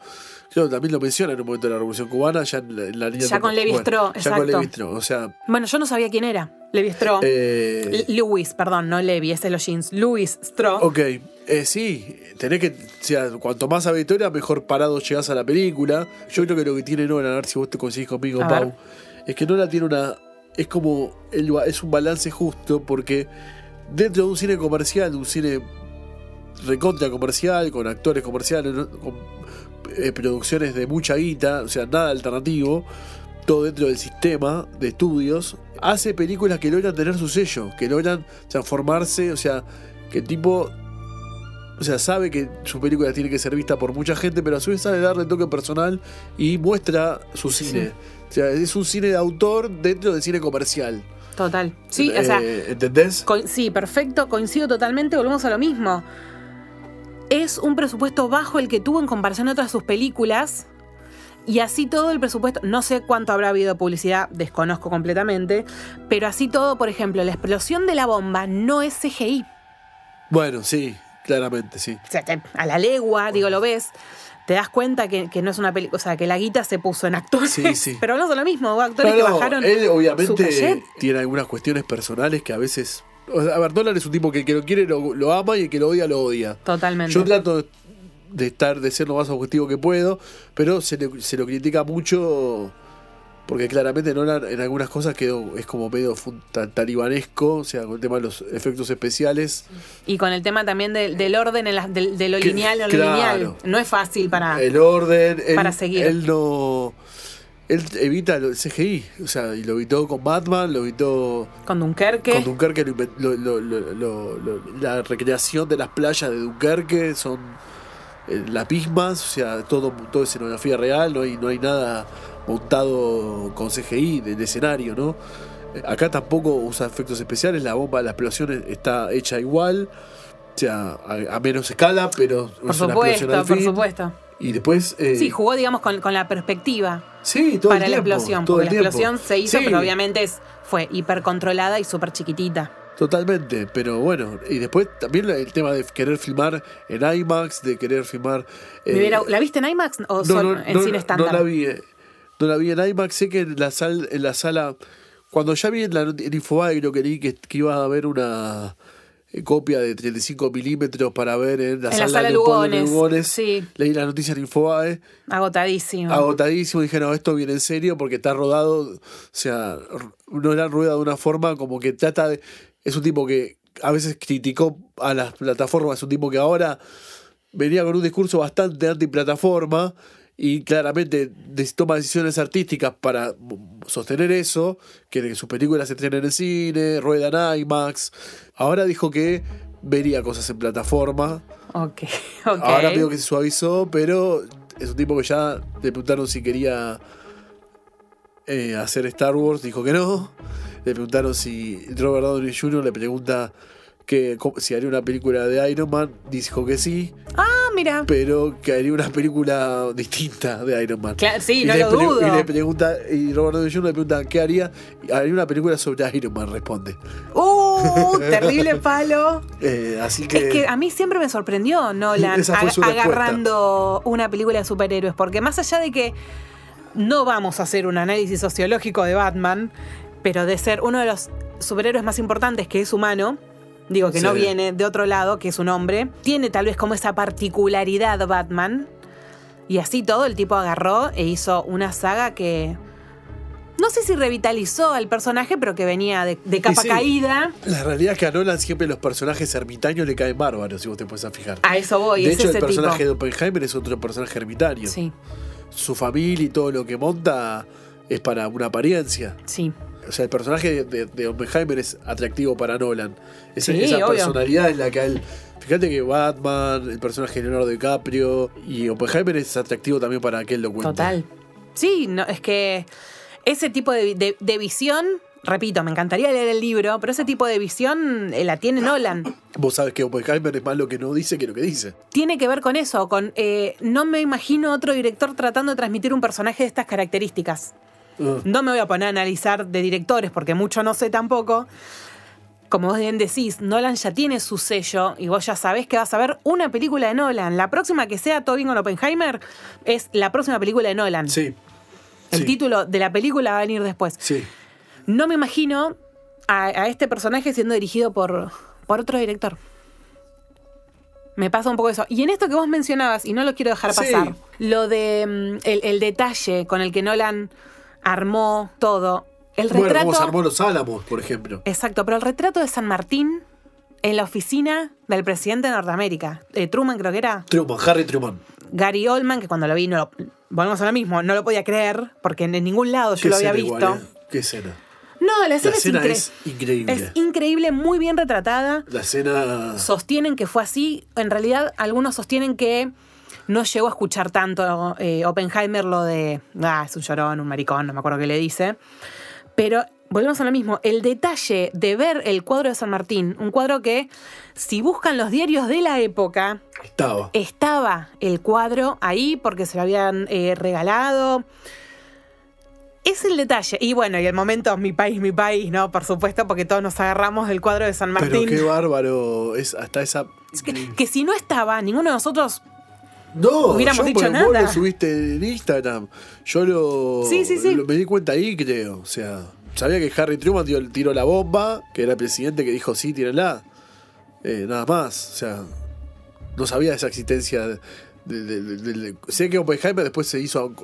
yo también lo menciona en un momento de la revolución cubana, ya en la, en la línea Ya con tempo- Levi bueno, Strauss, Ya con exacto. Levi Strauss, o sea, Bueno, yo no sabía quién era. Levi Strauss. Eh, Lewis, perdón, no Levi, ese es los jeans. Louis Strauss. ok, eh, sí, tenés que. O sea, cuanto más Victoria, mejor parado llegás a la película. Yo creo que lo que tiene Nolan, a ver si vos te conseguís conmigo, A Pau, ver. Es que Nolan tiene una. Es como. el es un balance justo porque dentro de un cine comercial, un cine recontra comercial, con actores comerciales, con eh, producciones de mucha guita, o sea, nada alternativo, todo dentro del sistema de estudios, hace películas que logran tener su sello, que logran transformarse, o sea, que el tipo, o sea, sabe que su película tiene que ser vista por mucha gente, pero a su vez sabe darle toque personal y muestra su cine. O sea, es un cine de autor dentro del cine comercial. Total. Sí, o sea, Eh, ¿Entendés? Sí, perfecto, coincido totalmente, volvemos a lo mismo. Es un presupuesto bajo el que tuvo en comparación a otras sus películas. Y así todo el presupuesto, no sé cuánto habrá habido publicidad, desconozco completamente, pero así todo, por ejemplo, la explosión de la bomba no es CGI. Bueno, sí, claramente, sí. O sea, te- a la legua, digo, lo ves, te das cuenta que, que no es una película, o sea, que la guita se puso en actores. Sí, sí. Pero no es lo mismo, hubo actores que No, bajaron él obviamente tiene algunas cuestiones personales que a veces. o sea, a ver, Nolan es un tipo que el que lo quiere lo, lo ama y el que lo odia lo odia. Totalmente. Yo trato de estar, de ser lo más objetivo que puedo, pero se, le- se lo critica mucho porque claramente Nolan en algunas cosas quedó, es como medio talibanesco, o sea, con el tema de los efectos especiales. Y con el tema también del, del orden, en la- del- de, lo Que- lineal o lo claro. lineal. No es fácil para. El orden, él, para seguir. él no. Él evita el CGI, o sea, y lo evitó con Batman, lo evitó con Dunkerque. Con Dunkerque, lo lo- la recreación de las playas de Dunkerque son eh, lapismas, o sea, todo, todo escenografía real, no hay, no hay nada montado con CGI del escenario, ¿no? Acá tampoco usa efectos especiales, la bomba, la explosión está hecha igual, o sea, a, a menos escala, pero por supuesto, por fin. supuesto. Y después. eh, Sí, jugó, digamos, con, con la perspectiva sí, todo para el la explosión. todo Porque el la explosión se hizo, Sí. pero obviamente es, fue hipercontrolada y súper chiquitita. Totalmente, pero bueno, y después también el tema de querer filmar en IMAX, de querer filmar... Eh, ¿La viste en IMAX o no, solo no, en no, cine estándar? No la vi, eh, no la vi en IMAX, sé que en la, sal, en la sala, cuando ya vi en, la, en Infobae creo que leí que, que iba a haber una eh, copia de 35 milímetros para ver en la En la sala, sala Leopoldo Lugones, Lugones. sí. Leí la noticia en Infobae, Agotadísimo. agotadísimo, dije, no, esto viene en serio porque está rodado, o sea, no era rueda de una forma como que trata de... Es un tipo que a veces criticó a las plataformas, es un tipo que ahora venía con un discurso bastante antiplataforma y claramente toma decisiones artísticas para mm, sostener eso, que sus películas se estrenen en cine, ruedan IMAX. Ahora dijo que vería cosas en plataforma. Ok, ok. Ahora veo que se suavizó, pero es un tipo que ya le preguntaron si quería eh, hacer Star Wars, dijo que no. Le preguntaron si Robert Downey Jr. le pregunta que, si haría una película de Iron Man, dijo que sí, Ah, mira. pero que haría una película distinta de Iron Man. Claro, sí, y no lo dudo. Y le pregunta, y Robert Downey Jr. le pregunta qué haría, haría una película sobre Iron Man, responde. ¡Uh! Terrible palo. Eh, así que, Es que a mí siempre me sorprendió Nolan respuesta. agarrando una película de superhéroes, porque más allá de que no vamos a hacer un análisis sociológico de Batman, pero de ser uno de los superhéroes más importantes que es humano, digo que no viene de otro lado, que es un hombre, tiene tal vez como esa particularidad Batman, y así todo el tipo agarró e hizo una saga que... No sé si revitalizó al personaje, pero que venía de, de capa sí. caída. la realidad es que a Nolan siempre los personajes ermitaños le caen bárbaros, si vos te puedes fijar. A eso voy, de es hecho, el ese personaje tipo. de Oppenheimer es otro personaje ermitaño. Sí, Su familia y todo lo que monta es para una apariencia. sí. O sea, el personaje de, de- Oppenheimer es atractivo para Nolan. Esa, Sí, esa obvio. personalidad en la que él. Fíjate que Batman, el personaje de Leonardo DiCaprio y Oppenheimer es atractivo también para que él lo. Total. Sí, no, es que ese tipo de, de- de visión, repito, me encantaría leer el libro, pero ese tipo de visión eh, la tiene Nolan. Vos sabés que Oppenheimer es más lo que no dice que lo que dice. Tiene que ver con eso, con eh, no me imagino otro director tratando de transmitir un personaje de estas características. No me voy a poner a analizar de directores porque mucho no sé tampoco. Como vos bien decís, Nolan ya tiene su sello y vos ya sabés que vas a ver una película de Nolan. La próxima que sea Tobin con Oppenheimer es la próxima película de Nolan. Sí. El sí, título de la película va a venir después. Sí. No me imagino a, a este personaje siendo dirigido por, por otro director. Me pasa un poco eso. Y en esto que vos mencionabas, y no lo quiero dejar Sí. pasar, lo de mm, el, el detalle con el que Nolan armó todo. El Bueno, retrato. se armó los Álamos, por ejemplo. Exacto, pero el retrato de San Martín en la oficina del presidente de Norteamérica, eh, Truman creo que era, Truman, Harry Truman. Gary Oldman, que cuando lo vi, no lo- volvemos a lo mismo, no lo podía creer, porque en ningún lado yo lo había visto. igual, ¿eh? Qué escena. No, la La escena, escena es, es increíble. Es increíble, muy bien retratada. La escena. Sostienen que fue así. En realidad, algunos sostienen que no llegó a escuchar tanto eh, Oppenheimer lo de, ah, es un llorón, un maricón, no me acuerdo qué le dice. Pero volvemos a lo mismo, el detalle de ver el cuadro de San Martín, un cuadro que, si buscan los diarios de la época, Estaba. estaba el cuadro ahí porque se lo habían eh, regalado. Es el detalle. Y bueno, y el momento, mi país, mi país, ¿no? Por supuesto, porque todos nos agarramos del cuadro de San Pero Martín. qué bárbaro. Es hasta esa. Es que, que si no estaba, ninguno de nosotros. No, hubiéramos yo, dicho vos lo subiste en Instagram. Yo lo, Sí, sí, sí. lo- me di cuenta ahí, creo. O sea, sabía que Harry Truman tiró, tiró la bomba, que era el presidente que dijo sí, tírenla. Eh, nada más. O sea, no sabía esa existencia. De, sé que Oppenheimer después se hizo.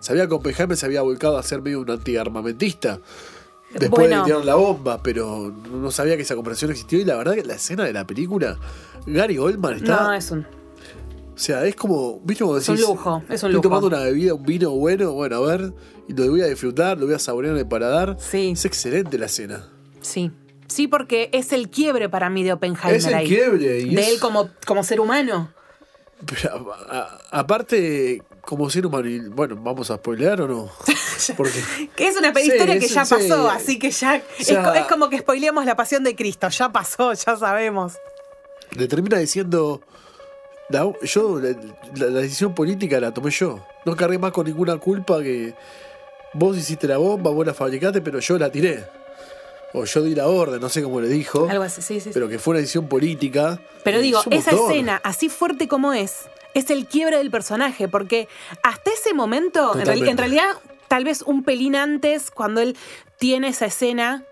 Sabía que Oppenheimer se había volcado a ser medio un antiarmamentista. Después Bueno. de tirar la bomba, pero no sabía que esa comparación existió. Y la verdad que la escena de la película, Gary Oldman está. No, es un. O sea, es como, ¿viste como Es un decís? lujo, es un estoy lujo. tomando una bebida, un vino bueno, bueno, a ver, y lo voy a disfrutar, lo voy a saborear en el paladar. Sí. Es excelente la escena. Sí. Sí, porque es el quiebre para mí de Oppenheimer. Es el ahí. quiebre, y De es- él como, como ser humano. Pero, a- a- aparte, como ser humano, y, bueno, ¿vamos a spoilear o no? Porque Que es una Sí, historia que ya sí. pasó, así que ya. es sea- es, como que spoileamos la pasión de Cristo. Ya pasó, ya sabemos. le termina diciendo, la- yo, la, decisión política la tomé yo. No cargué más con ninguna culpa que vos hiciste la bomba, vos la fabricaste, pero yo la tiré. O yo di la orden, no sé cómo le dijo. Algo así, sí, sí. pero que fue una decisión política. Pero digo, esa escena, así fuerte como es, es el quiebre del personaje, porque hasta ese momento, en, en realidad, tal vez un pelín antes, cuando él tiene esa escena,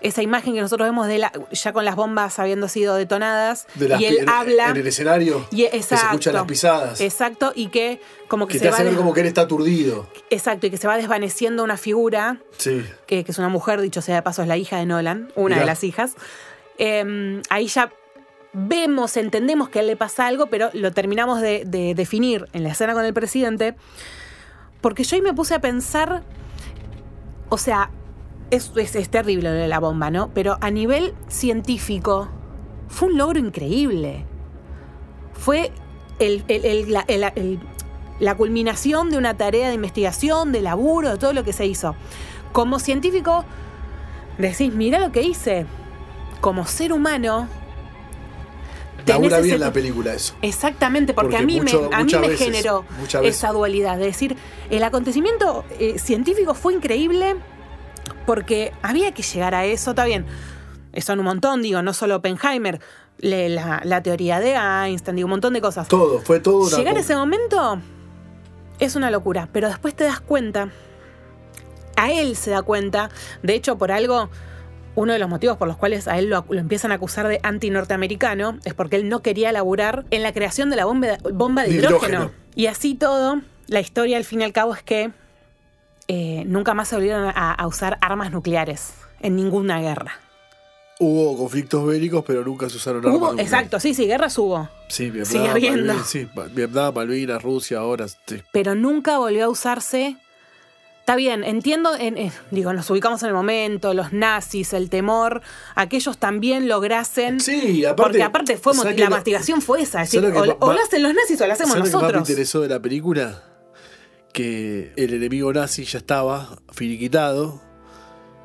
esa imagen que nosotros vemos de la, ya con las bombas habiendo sido detonadas, De las y él en, habla. en el escenario. y, que se escuchan las pisadas. Exacto, y que como que, que se te va hace ver como que él está aturdido. Exacto, y que se va desvaneciendo una figura Sí. que, que es una mujer, dicho sea de paso, es la hija de Nolan, una Mirá. de las hijas. Eh, ahí ya vemos, entendemos que a él le pasa algo, pero lo terminamos de, de definir en la escena con el presidente. Porque yo ahí me puse a pensar, o sea, es, es- es terrible lo de la bomba, ¿no? Pero a nivel científico, fue un logro increíble. Fue el- el- el- la, culminación de una tarea de investigación, de laburo, de todo lo que se hizo. Como científico, decís, mira lo que hice. Como ser humano, Labura bien ese- la película eso. Exactamente, porque, Porque a mí, mucho- me, a mí me veces, generó esa dualidad. De decir, el acontecimiento eh, científico fue increíble porque había que llegar a eso, está bien. Son un montón, digo, no solo Oppenheimer, la, la teoría de Einstein, digo, un montón de cosas. Todo, fue todo una. Llegar a ese momento es una locura, pero después te das cuenta, a él se da cuenta, de hecho por algo, uno de los motivos por los cuales a él lo, lo empiezan a acusar de anti-norteamericano es porque él no quería laburar en la creación de la bomba de, bomba de De hidrógeno. hidrógeno. Y así todo, la historia al fin y al cabo es que eh, nunca más se volvieron a, a usar armas nucleares en ninguna guerra. Hubo conflictos bélicos, pero nunca se usaron armas nucleares. exacto, sí, sí, guerras hubo. Sí, Vietnam, Sigue habiendo. Malvinas, sí, Vietnam, Malvinas, Rusia, ahora. Sí. pero nunca volvió a usarse. Está bien, entiendo, en- eh, digo, nos ubicamos en el momento, los nazis, el temor, aquellos también lograsen. Sí, aparte- Porque aparte fue mo- ¿sabes qué la lo- investigación fue esa, es decir, ¿sabes lo que o, o lo hacen los nazis o lo hacemos ¿Sabes lo que más me nosotros. interesó de la película? Que el enemigo nazi ya estaba finiquitado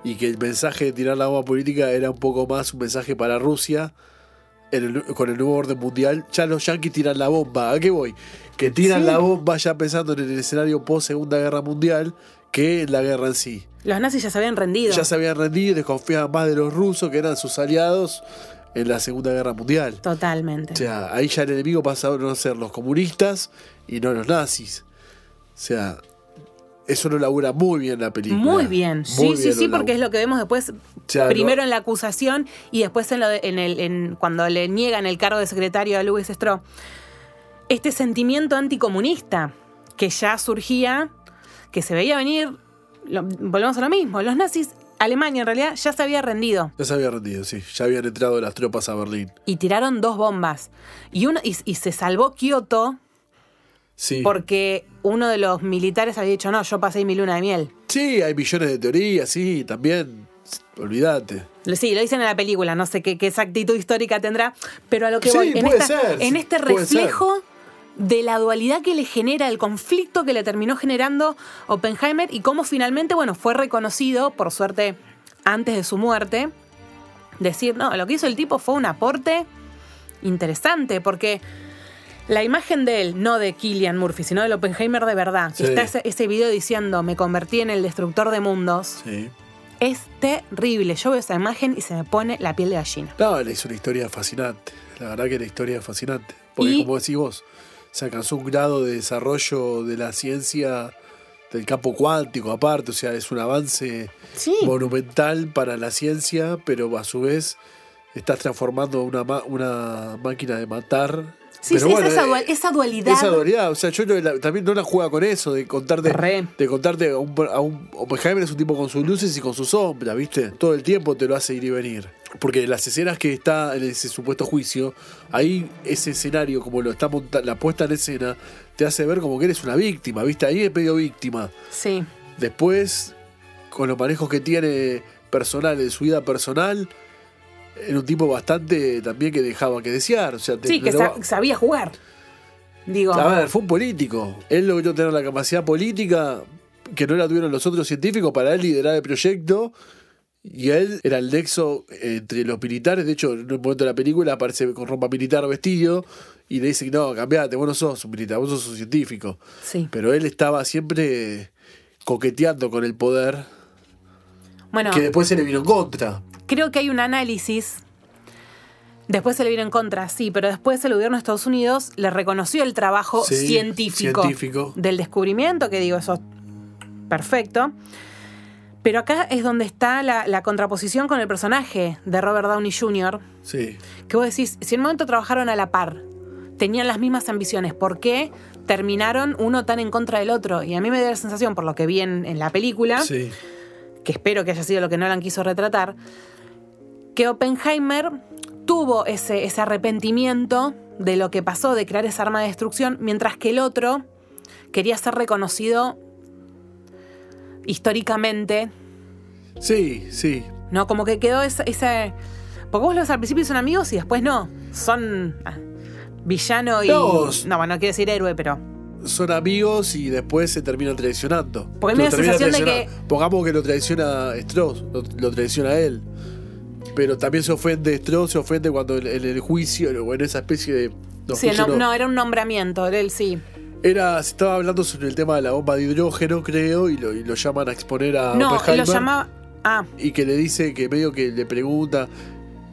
y que el mensaje de tirar la bomba política era un poco más un mensaje para Rusia en el- con el nuevo orden mundial. Ya los yanquis tiran la bomba. ¿A qué voy? Que tiran Sí. la bomba ya pensando en el escenario post Segunda Guerra Mundial que en la guerra en sí. Los nazis ya se habían rendido. Ya se habían rendido y desconfiaban más de los rusos que eran sus aliados en la Segunda Guerra Mundial. Totalmente. O sea, ahí ya el enemigo pasaron a ser los comunistas y no los nazis. O sea, eso lo labura muy bien la película. Muy bien, sí, Muy sí, bien sí, porque es lo que vemos después, sea, primero no- en la acusación y después en lo de- en el, en- cuando le niegan el cargo de secretario a Louis Strauss. Este sentimiento anticomunista que ya surgía, que se veía venir, lo- volvemos a lo mismo, los nazis, Alemania en realidad ya se había rendido Ya se había rendido, sí. Ya habían entrado las tropas a Berlín. y tiraron dos bombas. Y, uno, y, y se salvó Kioto Sí. porque uno de los militares había dicho, no, yo pasé mi luna de miel. Sí, hay millones de teorías, sí, también. Olvídate. Sí, lo dicen en la película, no sé qué, qué exactitud histórica tendrá, pero a lo que Sí, voy, en, puede esta- ser, en sí, este reflejo de la dualidad que le genera, el conflicto que le terminó generando Oppenheimer y cómo finalmente, bueno, fue reconocido, por suerte, antes de su muerte, decir, no, lo que hizo el tipo fue un aporte interesante, porque la imagen de él, no de Killian Murphy, sino del Oppenheimer de verdad, que Sí. está ese, ese video diciendo, me convertí en el destructor de mundos, Sí. es terrible. Yo veo esa imagen y se me pone la piel de gallina. No, es una historia fascinante. La verdad que la historia es fascinante. Porque Y- como decís vos, se alcanzó un grado de desarrollo de la ciencia del campo cuántico aparte, o sea, es un avance Sí. monumental para la ciencia, pero a su vez estás transformando una, ma- una máquina de matar. Sí, Pero sí, bueno, es esa, eh, esa dualidad. Esa dualidad, o sea, yo no la- también no la juega con eso, de contarte, Re. de contarte a un, a un Oppenheimer es un tipo con sus luces y con sus sombras, ¿viste? Todo el tiempo te lo hace ir y venir. Porque las escenas que está en ese supuesto juicio, ahí ese escenario, como lo está monta la puesta en escena, te hace ver como que eres una víctima, ¿viste? Ahí es medio víctima. Sí. Después, con los manejos que tiene personal en su vida personal, era un tipo bastante también que dejaba que desear. O sea, Sí, que sa- sabía jugar. Digo, a ver, fue un político. Él logró tener la capacidad política que no la tuvieron los otros científicos para él liderar el proyecto. Y él era el nexo entre los militares. De hecho, en un momento de la película aparece con ropa militar vestido y le dicen: No, cambiate, vos no sos un militar, vos sos un científico. sí. Pero él estaba siempre coqueteando con el poder Bueno, que después se le vino en contra. Creo que hay un análisis. Después se le vino en contra, sí, pero después el gobierno de Estados Unidos le reconoció el trabajo Sí, científico, científico. del descubrimiento, que digo, eso es perfecto. Pero acá es donde está la, la contraposición con el personaje de Robert Downey Jr., Sí. que vos decís, si en un momento trabajaron a la par, tenían las mismas ambiciones, ¿por qué terminaron uno tan en contra del otro? Y a mí me da la sensación, por lo que vi en, en la película, Sí. que espero que haya sido lo que Nolan quiso retratar, que Oppenheimer tuvo ese, ese arrepentimiento de lo que pasó, de crear esa arma de destrucción, mientras que el otro quería ser reconocido históricamente, Sí, sí. ¿no? Como que quedó esa... esa porque vos los al principio son amigos y después no, son ah, villano y... No. No, bueno, no quiero decir héroe, pero... Son amigos y después se terminan traicionando. Porque me da la sensación de traicionando. Pongamos que lo traiciona Strauss, lo, lo traiciona a él. Pero también se ofende Strauss, se ofende cuando en, el juicio, o en esa especie de. no, sí, no, era un nombramiento, él sí. Era, se estaba hablando sobre el tema de la bomba de hidrógeno, creo, y lo, y lo llaman a exponer a No, lo llamaba... Ah, Y que le dice que medio que le pregunta.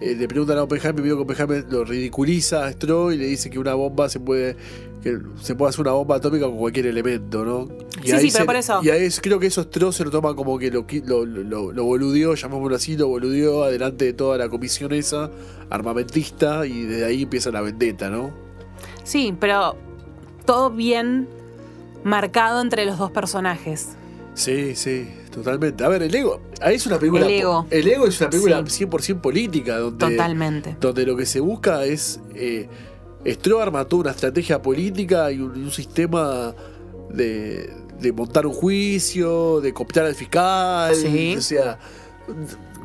Eh, le preguntan a Oppenheimer, medio que Oppenheimer lo ridiculiza a Strauss y le dice que una bomba se puede. que se puede hacer una bomba atómica con cualquier elemento, ¿no? Y Sí, ahí sí, pero por eso. Y ahí es- creo que eso Strauss se lo toma como que lo, lo, lo, lo boludeó, llamémoslo así, lo boludeó adelante de toda la comisión esa, armamentista, y desde ahí empieza la vendetta, ¿no? Sí, pero todo bien marcado entre los dos personajes. Sí, sí, totalmente. A ver, el ego. Ahí es una película. El ego. El ego es una película Sí. 100% política, donde. Totalmente. donde lo que se busca es eh, Stroh arma toda una estrategia política y un, un sistema de, de montar un juicio, de cooptar al fiscal, Sí. o sea,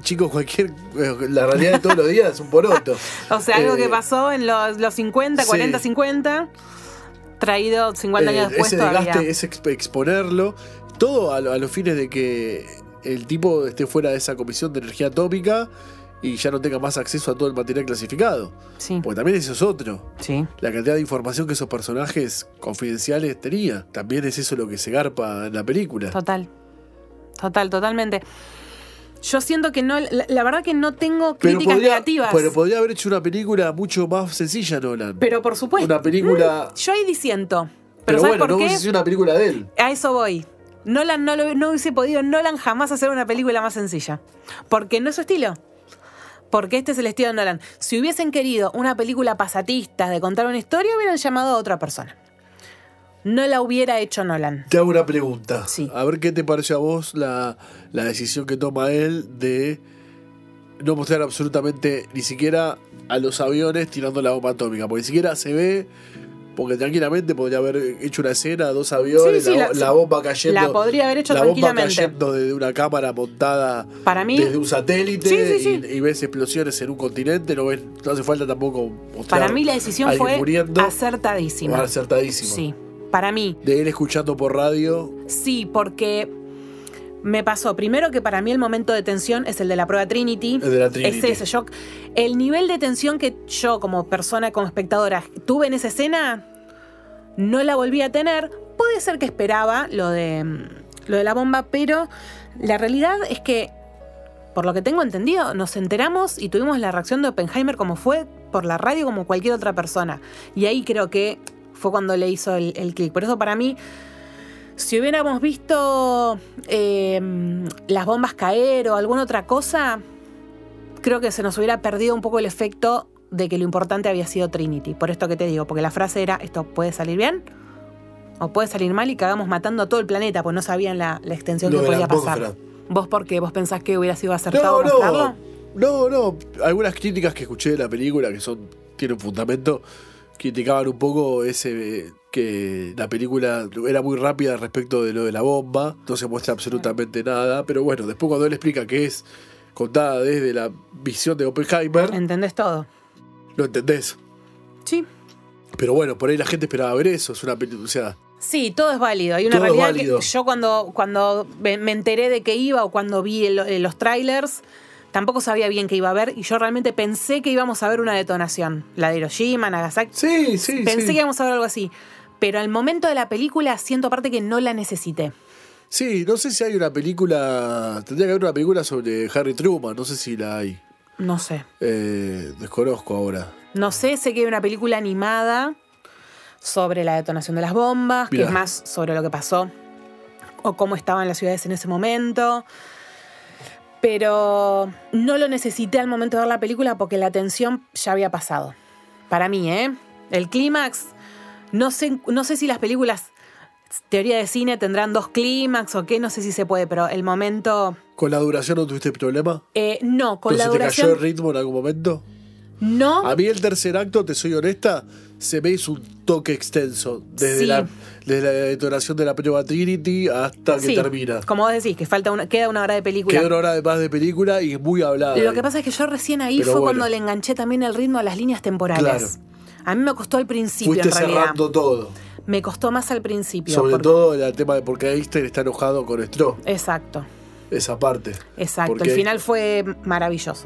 chicos, cualquier la realidad de todos los días es un poroto. O sea, algo Eh, que pasó en los, los 50, sí. 40, 50, traído 50 años Eh, después ese desgaste, exp- exponerlo, todo a, lo- a los fines de que el tipo esté fuera de esa comisión de energía atómica y ya no tenga más acceso a todo el material clasificado. Sí, Porque también eso es otro. sí. la cantidad de información que esos personajes confidenciales tenían. También es eso lo que se garpa en la película. Total. Total, totalmente. Yo siento que no, la, la verdad que no tengo críticas podría, negativas. pero podría haber hecho una película mucho más sencilla, Nolan. Pero por supuesto. Una película. Mm, yo ahí disiento. pero Pero, ¿sabes bueno, por no qué? una película de él. A eso voy. Nolan no, lo, no hubiese podido Nolan jamás hacer una película más sencilla. Porque no es su estilo. Porque este es el estilo de Nolan. Si hubiesen querido una película pasatista de contar una historia, hubieran llamado a otra persona. No la hubiera hecho Nolan. Te hago una pregunta. Sí. A ver qué te pareció a vos la, la decisión que toma él de no mostrar absolutamente ni siquiera a los aviones tirando la bomba atómica. Porque ni siquiera se ve. Porque tranquilamente podría haber hecho una escena, dos aviones, Sí, sí, la, la- la bomba cayendo. la podría haber hecho la bomba tranquilamente. cayendo desde una cámara montada Para mí- desde un satélite Sí. Y, y ves explosiones en un continente. No, ves, no hace falta tampoco mostrar. Para mí la decisión fue muriendo. acertadísima. Acertadísimo. Sí, para mí. De él escuchando por radio. Sí, porque me pasó primero que para mí el momento de tensión es el de la prueba Trinity. El de la Trinity. Es ese. Yo, el nivel de tensión que yo como persona, como espectadora, tuve en esa escena, no la volví a tener. Puede ser que esperaba lo de, mm, lo de la bomba, pero la realidad es que, por lo que tengo entendido, nos enteramos y tuvimos la reacción de Oppenheimer como fue por la radio, como cualquier otra persona. Y ahí creo que fue cuando le hizo el, el clic. Por eso para mí, si hubiéramos visto eh, las bombas caer o alguna otra cosa, creo que se nos hubiera perdido un poco el efecto de que lo importante había sido Trinity. Por esto que te digo, porque la frase era, esto puede salir bien o puede salir mal y cagamos matando a todo el planeta, pues no sabían la, la extensión que podía pasar. ¿Vos por qué? ¿Vos pensás que hubiera sido acertado No, mostrarlo? no. No, no. Algunas críticas que escuché de la película que son tienen fundamento criticaban un poco ese que la película era muy rápida respecto de lo de la bomba, no se muestra absolutamente nada, pero bueno, después cuando él explica que es contada desde la visión de Oppenheimer, ¿Entendés todo? lo entendés. Sí. Pero bueno, por ahí la gente esperaba ver eso, es una película, o sea, Sí, todo es válido. Hay una Todo realidad que yo cuando, cuando me enteré de que iba o cuando vi el- eh, los trailers, tampoco sabía bien qué iba a ver y yo realmente pensé que íbamos a ver una detonación. La de Hiroshima, Nagasaki. sí, sí, pensé sí. que íbamos a ver algo así. Pero al momento de la película siento aparte que no la necesité. Sí, no sé si hay una película, tendría que haber una película sobre Harry Truman, no sé si la hay. No sé. Eh, desconozco ahora. No sé, sé que hay una película animada sobre la detonación de las bombas, que es más sobre lo que pasó o cómo estaban las ciudades en ese momento. Pero no lo necesité al momento de ver la película porque la tensión ya había pasado. Para mí, ¿eh? El clímax, no sé, no sé si las películas, teoría de cine, tendrán dos clímax o qué, no sé si se puede, pero el momento... ¿Con la duración no tuviste problema? eh, no, con ¿Pero la se te cayó duración... el ritmo en algún momento? No, A mí el tercer acto, te soy honesta, se me hizo un toque extenso. Desde, Sí. la, desde la detonación de la prueba Trinity hasta que termina. como vos decís, que falta una, queda una hora de película. Queda una hora de más de película y es muy hablada. Lo que pasa es que yo recién ahí Pero fue bueno. cuando le enganché también el ritmo a las líneas temporales. Claro. A mí me costó al principio, Fuiste en realidad. cerrando todo. Me costó más al principio. Sobre porque- todo el tema de por qué Einstein está enojado con Stroh. Exacto, Esa parte. exacto. Porque- El final fue maravilloso.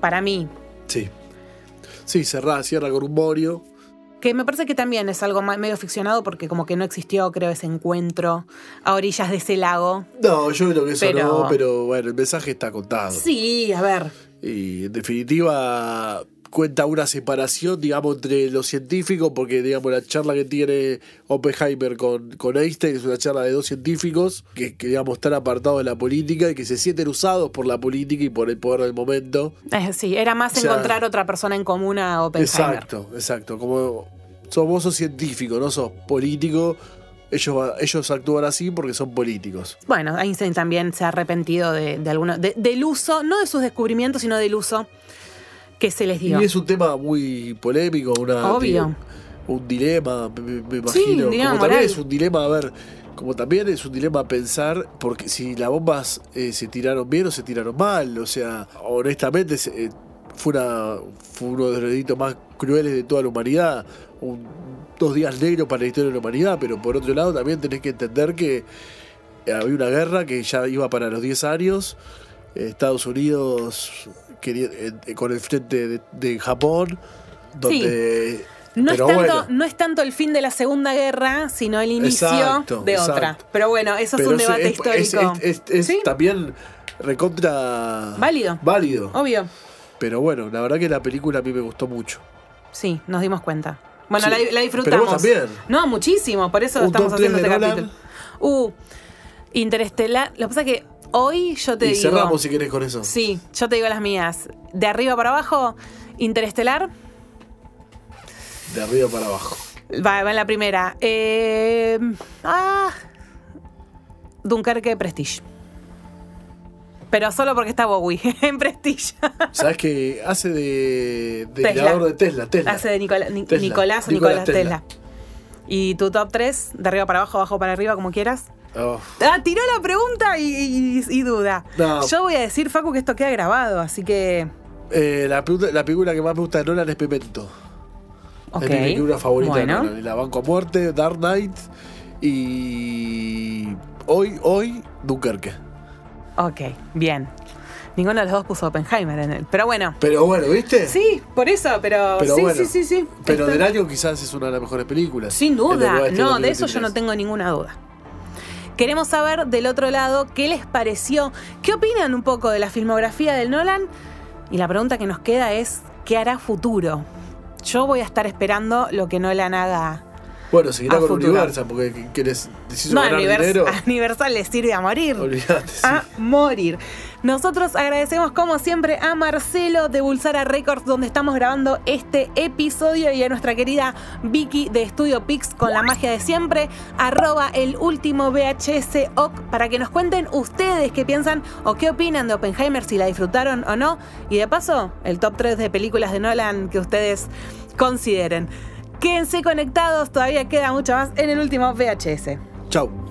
Para mí. Sí. Sí, cerrá, cierra con un morio. Que me parece que también es algo medio ficcionado porque como que no existió, creo, ese encuentro a orillas de ese lago. No, yo creo que eso Pero- no, pero bueno, el mensaje está contado. Sí, a ver. Y en definitiva cuenta una separación, digamos, entre los científicos, porque, digamos, la charla que tiene Oppenheimer con, con Einstein es una charla de dos científicos que, que, digamos, están apartados de la política y que se sienten usados por la política y por el poder del momento. Eh, sí, era más O sea- encontrar otra persona en común a Oppenheimer. Exacto, exacto. Como sos, vos sos científico, no sos político. Ellos, ellos actúan así porque son políticos. Bueno, Einstein también se ha arrepentido de, de alguno, de- del uso, no de sus descubrimientos, sino del uso que se les dio. Y es un tema muy polémico, una, Obvio. un dilema, me, me- me Sí, imagino. un dilema como también es un dilema, a ver, como también es un dilema pensar porque si las bombas eh, se tiraron bien o se tiraron mal. O sea, honestamente eh, fue, una, fue uno de los delitos más crueles de toda la humanidad. Un- dos días negros para la historia de la humanidad, pero por otro lado también tenés que entender que había una guerra que ya iba para los 10 años. Eh, Estados Unidos eh, con el frente de, de Japón, donde... No es, tanto, bueno, no es tanto el fin de la Segunda Guerra, sino el inicio Exacto, de otra. Pero bueno, eso es un debate es, histórico. es- es- es Sí, también recontra... Válido. Válido. obvio. Pero bueno, la verdad que la película a mí me gustó mucho. Sí, nos dimos cuenta. Bueno, Sí, la, la pero disfrutamos. vos también. No, muchísimo, por eso ¿Un estamos haciendo este capítulo. Uh, Interestelar. Lo que pasa es que hoy yo te y digo. cerramos si querés con eso. Sí, yo te digo las mías. De arriba para abajo, Interestelar. De arriba para abajo. Va, va en la primera. Eh, ah, Dunkerque Prestige. Pero solo porque está Bowie en Prestige. ¿Sabes que hace de, de Tesla. creador de Tesla? Tesla. Hace de Nicola- Ni- Tesla. Nicolás Nicolás Nicolás Tesla. ¿Y tu top 3? De arriba para abajo, abajo para arriba, como quieras. Oh, Ah, tiró la pregunta y, y- y duda. No. Yo voy a decir, Facu, que esto queda grabado, así que. eh, la, película que más me gusta de Nolan es Pimento. Ok. Es mi película favorita Bueno. de Nolan. Y La Banco a Muerte, Dark Knight y. Hoy, hoy, Dunkerque. Ok, bien. Ninguno de los dos puso Oppenheimer en él. Pero bueno. Pero bueno, ¿viste? Sí, por eso, pero. Pero sí, bueno, sí, sí, sí. Pero Está- del año quizás es una de las mejores películas. Sin duda. No, de eso yo 2023. no tengo ninguna duda. Queremos saber del otro lado qué les pareció, qué opinan un poco de la filmografía del Nolan. Y la pregunta que nos queda es: ¿qué hará futuro? Yo voy a estar esperando lo que Nolan haga. Bueno, seguirá a con futuro. Universal porque les hizo No, ganar Univers- dinero. a Universal le sirve a morir. Olvídate. sí. a morir. Nosotros agradecemos como siempre a Marcelo de Bulsara Records donde estamos grabando este episodio y a nuestra querida Vicky de Estudio Pix con la magia de siempre, arroba el último VHS OC para que nos cuenten ustedes qué piensan o qué opinan de Oppenheimer, si la disfrutaron o no. Y de paso, el top 3 de películas de Nolan que ustedes consideren. Quédense conectados, todavía queda mucho más en el último VHS. Chau.